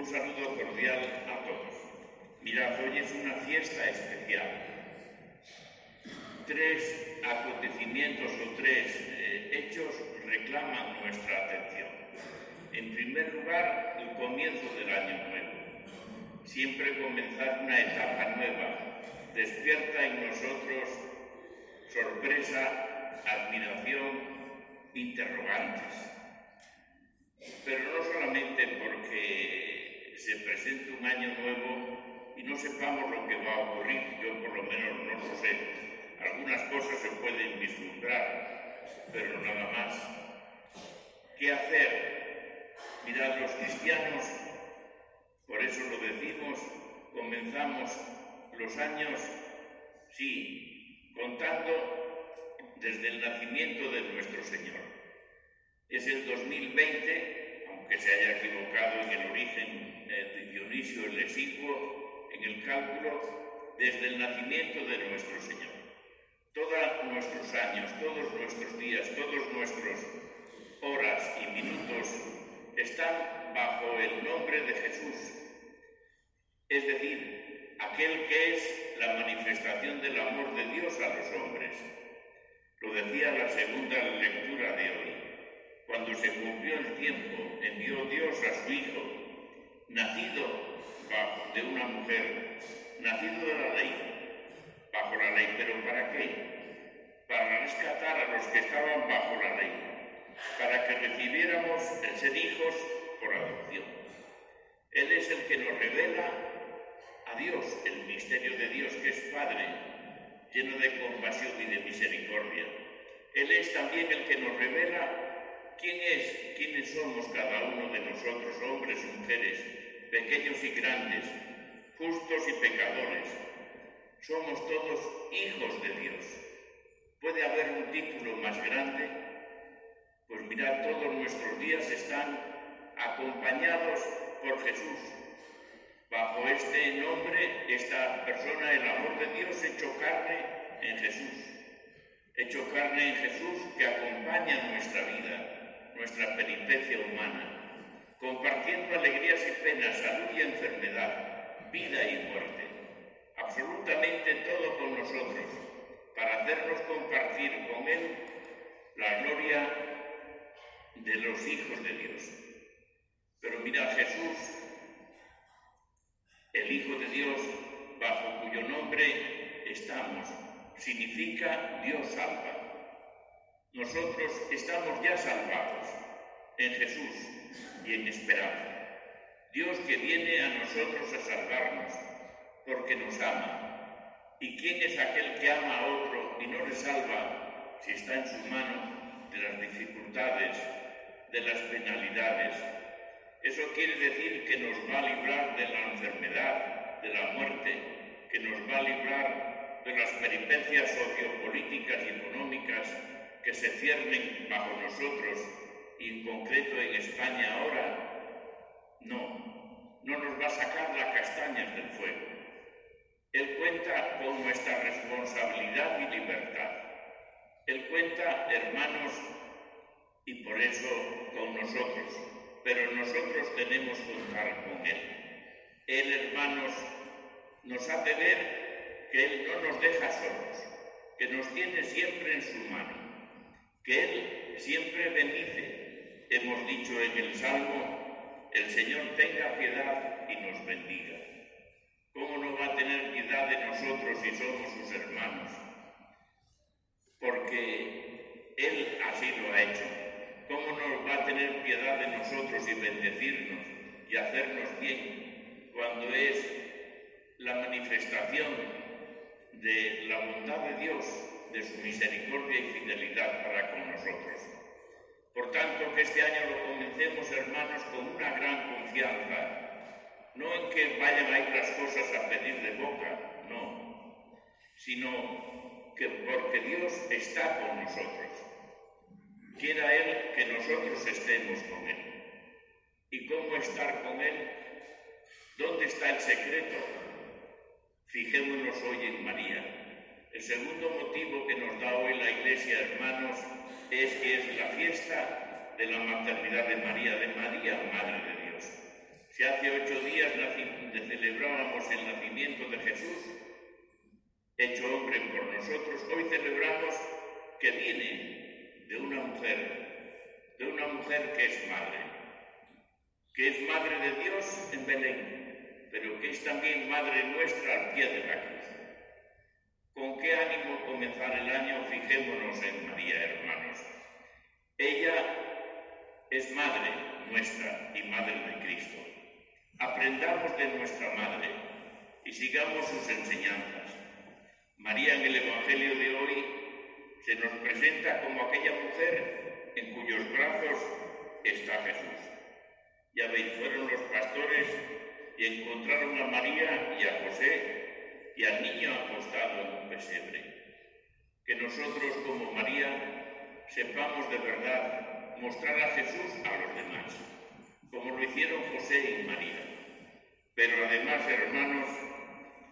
Un saludo cordial a todos. Mirad, hoy es una fiesta especial. Tres acontecimientos o tres eh, hechos reclaman nuestra atención. En primer lugar, el comienzo del año nuevo. Siempre comenzar una etapa nueva despierta en nosotros sorpresa, admiración, interrogantes. Pero no solamente se presente un año nuevo y no sepamos lo que va a ocurrir, yo por lo menos no lo sé. Algunas cosas se pueden vislumbrar, pero nada más. ¿Qué hacer? Mirad, los cristianos, por eso lo decimos, comenzamos los años, sí, contando desde el nacimiento de nuestro Señor. Es el 2020, aunque se haya equivocado en el origen de Dionisio el Exiguo, en el cálculo, desde el nacimiento de nuestro Señor. Todos nuestros años, todos nuestros días, todos nuestros horas y minutos están bajo el nombre de Jesús. Es decir, aquel que es la manifestación del amor de Dios a los hombres. Lo decía la segunda lectura de hoy. Cuando se cumplió el tiempo, envió Dios a su Hijo, nacido bajo de una mujer, nacido de la ley, bajo la ley. ¿Pero para qué? Para rescatar a los que estaban bajo la ley, para que recibiéramos el ser hijos por adopción. Él es el que nos revela a Dios, el misterio de Dios que es Padre, lleno de compasión y de misericordia. Él es también el que nos revela quién es, quiénes somos cada uno de nosotros, hombres mujeres, pequeños y grandes, justos y pecadores. Somos todos hijos de Dios. ¿Puede haber un título más grande? Pues mirad, todos nuestros días están acompañados por Jesús. Bajo este nombre, esta persona, el amor de Dios hecho carne en Jesús. Hecho carne en Jesús que acompaña nuestra vida, nuestra peripecia humana, compartiendo alegrías y penas, salud y enfermedad, vida y muerte, absolutamente todo con nosotros, para hacernos compartir con Él la gloria de los hijos de Dios. Pero mira, Jesús, el Hijo de Dios, bajo cuyo nombre estamos, significa Dios salva. Nosotros estamos ya salvados en Jesús y en esperanza. Dios que viene a nosotros a salvarnos porque nos ama. ¿Y quién es aquel que ama a otro y no le salva si está en su mano de las dificultades, de las penalidades? Eso quiere decir que nos va a librar de la enfermedad, de la muerte, que nos va a librar de las peripecias económicas que se ciernen bajo nosotros y en concreto en España ahora, no, no nos va a sacar las castañas del fuego. Él cuenta con nuestra responsabilidad y libertad. Él cuenta, hermanos, y por eso con nosotros, pero nosotros tenemos que contar con Él. Él, hermanos, nos hace ver que Él no nos deja solos, que nos tiene siempre en su mano que Él siempre bendice. Hemos dicho en el Salmo, el Señor tenga piedad y nos bendiga. ¿Cómo no va a tener piedad de nosotros si somos sus hermanos? Porque Él así lo ha hecho. ¿Cómo no va a tener piedad de nosotros y bendecirnos y hacernos bien cuando es la manifestación de la bondad de Dios de su misericordia y fidelidad para con nosotros. Por tanto, que este año lo comencemos, hermanos, con una gran confianza, no en que vayan a ir las cosas a pedir de boca, no, sino que porque Dios está con nosotros. Quiera Él que nosotros estemos con Él. ¿Y cómo estar con Él? ¿Dónde está el secreto? Fijémonos hoy en María el segundo motivo que nos da hoy la Iglesia, hermanos, es que es la fiesta de la maternidad de María, de María, Madre de Dios. Si hace ocho días celebrábamos el nacimiento de Jesús, hecho hombre por nosotros, hoy celebramos que viene de una mujer, de una mujer que es madre, que es madre de Dios en Belén, pero que es también madre nuestra al pie de la cruz. ¿Con qué ánimo comenzar el año? Fijémonos en María, hermanos. Ella es madre nuestra y madre de Cristo. Aprendamos de nuestra madre y sigamos sus enseñanzas. María en el Evangelio de hoy se nos presenta como aquella mujer en cuyos brazos está Jesús. Ya veis, fueron los pastores y encontraron a María y a José y al niño acostado en un pesebre. Que nosotros como María sepamos de verdad mostrar a Jesús a los demás, como lo hicieron José y María. Pero además, hermanos,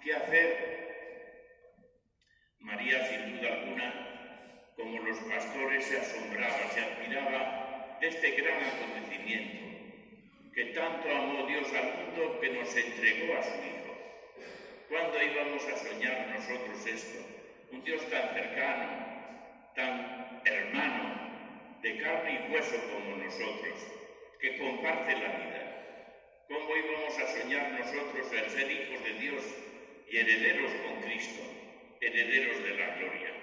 ¿qué hacer? María, sin duda alguna, como los pastores, se asombraba, se admiraba de este gran acontecimiento, que tanto amó Dios al mundo que nos entregó a su Hijo. ¿Cuándo íbamos a soñar nosotros esto? Un Dios tan cercano, tan hermano, de carne y hueso como nosotros, que comparte la vida. ¿Cómo íbamos a soñar nosotros el ser hijos de Dios y herederos con Cristo, herederos de la gloria?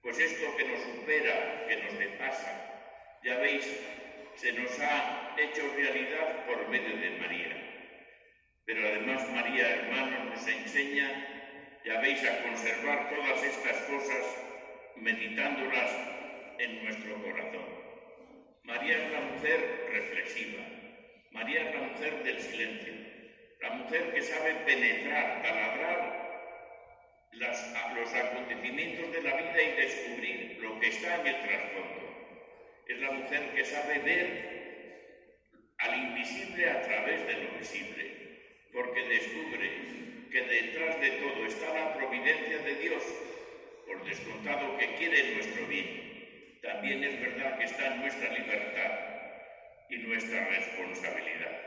Pues esto que nos supera, que nos depasa, ya veis, se nos ha hecho realidad por medio de María. Pero además María, hermanos, nos enseña, ya veis, a conservar todas estas cosas meditándolas en nuestro corazón. María es la mujer reflexiva, María es la mujer del silencio, la mujer que sabe penetrar, taladrar los acontecimientos de la vida y descubrir lo que está en el trasfondo. Es la mujer que sabe ver al invisible a través de lo visible, porque descubre que detrás de todo está la providencia de Dios, por descontado que quiere nuestro bien. También es verdad que está nuestra libertad y nuestra responsabilidad.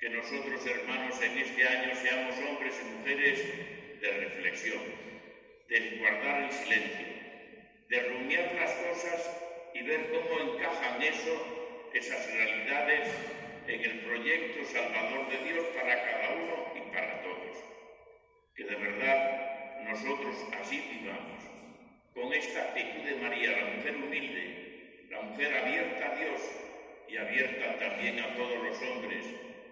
Que nosotros, hermanos, en este año seamos hombres y mujeres de reflexión, de guardar el silencio, de rumiar las cosas y ver cómo encajan eso, esas realidades, en el proyecto salvador de Dios para cada uno y para todos. Que de verdad nosotros así vivamos, con esta actitud de María, la mujer humilde, la mujer abierta a Dios, y abierta también a todos los hombres,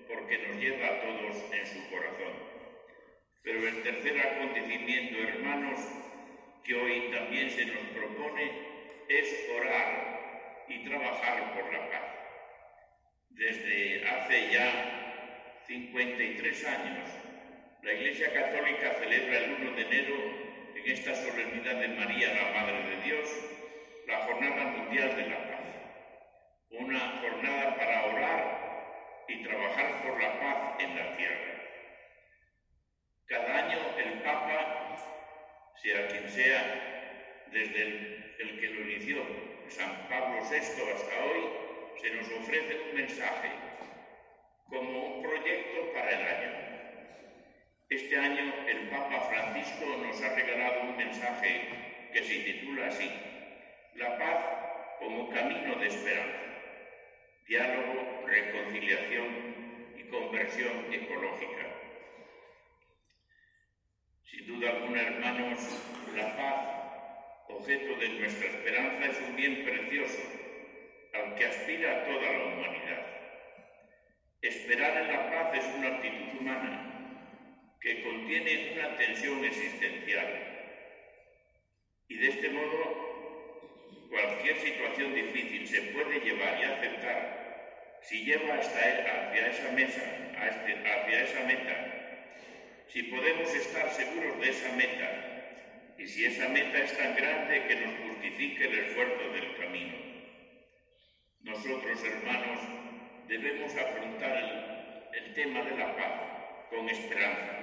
porque nos lleva a todos en su corazón. Pero el tercer acontecimiento, hermanos, que hoy también se nos propone, es orar y trabajar por la paz. Desde hace ya 53 años, la Iglesia Católica celebra el 1 de enero, en esta solemnidad de María, la Madre de Dios, la Jornada Mundial de la Paz una jornada para orar y trabajar por la paz en la tierra. Cada año el Papa, sea quien sea, desde el, que lo inició, San Pablo VI hasta hoy, se nos ofrece un mensaje como un proyecto para el año. Este año el Papa Francisco nos ha regalado un mensaje que se titula así, La paz como camino de esperanza diálogo, reconciliación y conversión ecológica. Sin duda alguna, hermanos, la paz, objeto de nuestra esperanza, es un bien precioso que aspira toda la humanidad. Esperar en la paz es una actitud humana que contiene una tensión existencial. Y de este modo, cualquier situación difícil se puede llevar y aceptar si lleva hasta hacia esa mesa, este, hacia esa meta, si podemos estar seguros de esa meta y si esa meta es tan grande que nos justifique el esfuerzo del camino. Nosotros, hermanos, debemos afrontar el, tema de la paz con esperanza,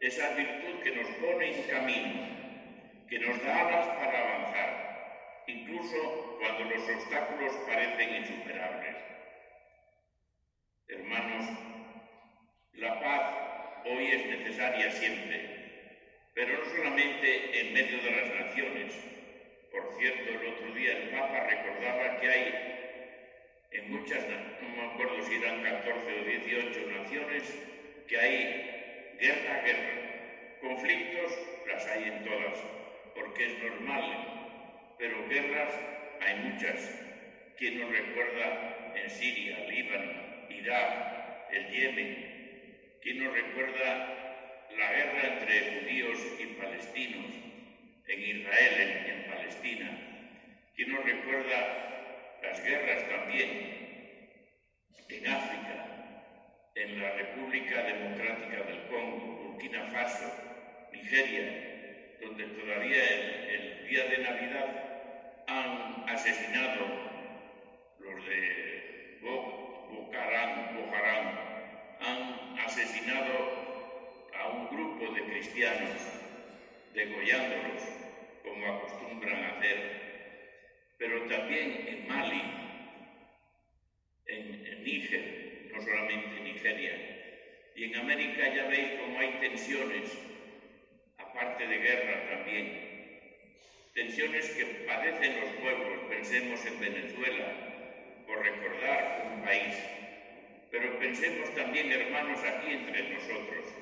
esa virtud que nos pone en camino, que nos da alas para avanzar, incluso cuando los obstáculos parecen insuperables. Hermanos, La paz hoy es necesaria siempre, pero no solamente en medio de las naciones. Por cierto, el otro día el Papa recordaba que hay en muchas, no me acuerdo si eran 14 o 18 naciones, que hay guerra, guerra. Conflictos las hay en todas, porque es normal, pero guerras hay muchas. ¿Quién nos recuerda en Siria, Líbano, Irak, el Yemen? ¿Quién nos recuerda la guerra entre judíos y palestinos en Israel, en, Palestina? ¿Quién nos recuerda las guerras también en África, en la República Democrática del Congo, Burkina Faso, Nigeria, donde todavía el, el día de Navidad han asesinado los de Bucarán, han asesinado a un grupo de cristianos, degollándolos, como acostumbran a hacer, pero también en Mali, en, en Níger, no solamente en Nigeria. Y en América ya veis cómo hay tensiones, aparte de guerra también. Tensiones que padecen los pueblos, pensemos en Venezuela, por recordar un país, pero pensemos también, hermanos, aquí entre nosotros.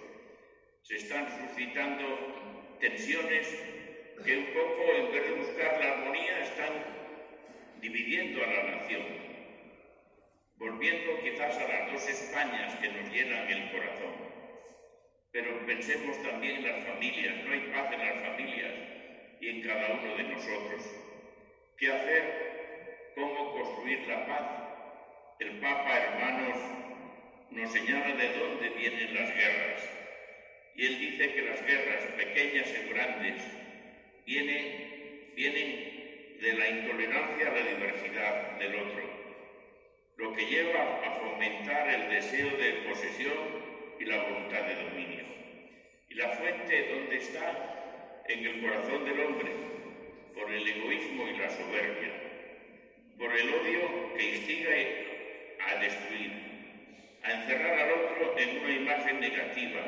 Se están suscitando tensiones que un poco, en vez de buscar la armonía, están dividiendo a la nación, volviendo quizás a las dos Españas que nos llenan el corazón. Pero pensemos también en las familias, no hay paz en las familias y en cada uno de nosotros. ¿Qué hacer cómo construir la paz. El Papa, hermanos, nos señala de dónde vienen las guerras. Y él dice que las guerras, pequeñas y grandes, vienen, vienen de la intolerancia a la diversidad del otro, lo que lleva a fomentar el deseo de posesión y la voluntad de dominio. ¿Y la fuente dónde está? En el corazón del hombre, por el egoísmo y la soberbia por el odio que instiga a destruir, a encerrar al otro en una imagen negativa,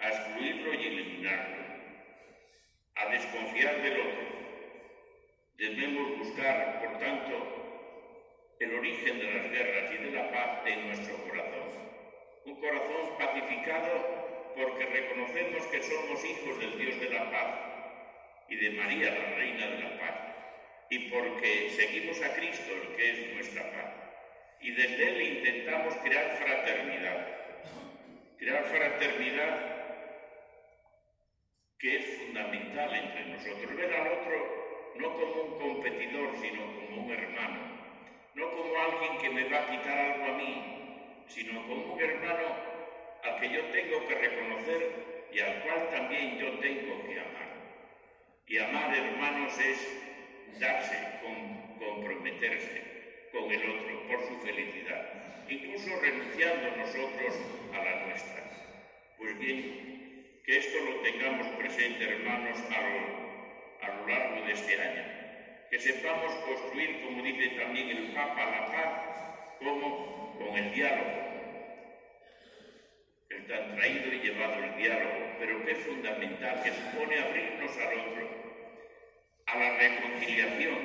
a excluirlo y eliminarlo, a desconfiar del otro. Debemos buscar, por tanto, el origen de las guerras y de la paz en nuestro corazón. Un corazón pacificado porque reconocemos que somos hijos del Dios de la paz y de María, la Reina de la Paz y porque seguimos a Cristo, el que es nuestra paz. Y desde Él intentamos crear fraternidad. Crear fraternidad que es fundamental entre nosotros. Ver al otro no como un competidor, sino como un hermano. No como alguien que me va a quitar algo a mí, sino como un hermano al que yo tengo que reconocer y al cual también yo tengo que amar. Y amar, hermanos, es darse, con, comprometerse con el otro por su felicidad, incluso renunciando nosotros a la nuestra. Pues bien, que esto lo tengamos presente, hermanos, a lo, largo de este año. Que sepamos construir, como dice también el Papa, la paz, como con el diálogo. El tan traído y llevado el diálogo, pero que es fundamental, que supone abrirnos al otro, a la reconciliación,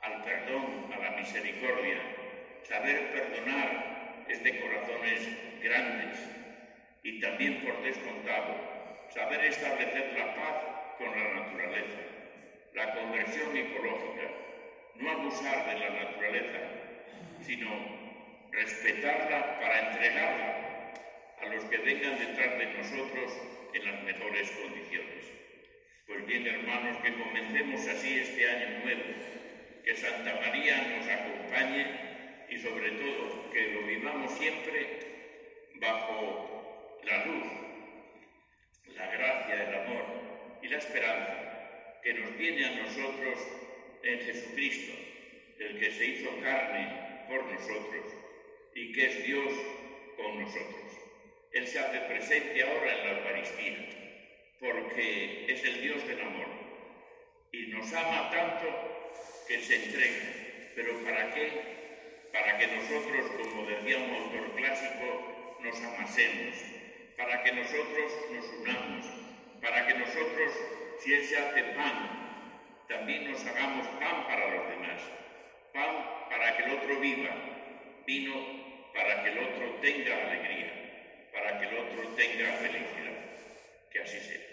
al perdón, a la misericordia, saber perdonar es de corazones grandes y también por descontado, saber establecer la paz con la naturaleza, la conversión ecológica, no abusar de la naturaleza, sino respetarla para entregarla a los que vengan detrás de nosotros en las mejores condiciones. Pues bien, hermanos, que comencemos así este año nuevo, que Santa María nos acompañe y sobre todo que lo vivamos siempre bajo la luz, la gracia, el amor y la esperanza que nos viene a nosotros en Jesucristo, el que se hizo carne por nosotros y que es Dios con nosotros. Él se hace presente ahora en la Eucaristía porque es el Dios del amor y nos ama tanto que se entrega. ¿Pero para qué? Para que nosotros, como decía un autor clásico, nos amasemos, para que nosotros nos unamos, para que nosotros, si Él se hace pan, también nos hagamos pan para los demás, pan para que el otro viva, vino para que el otro tenga alegría, para que el otro tenga felicidad. Que así sea.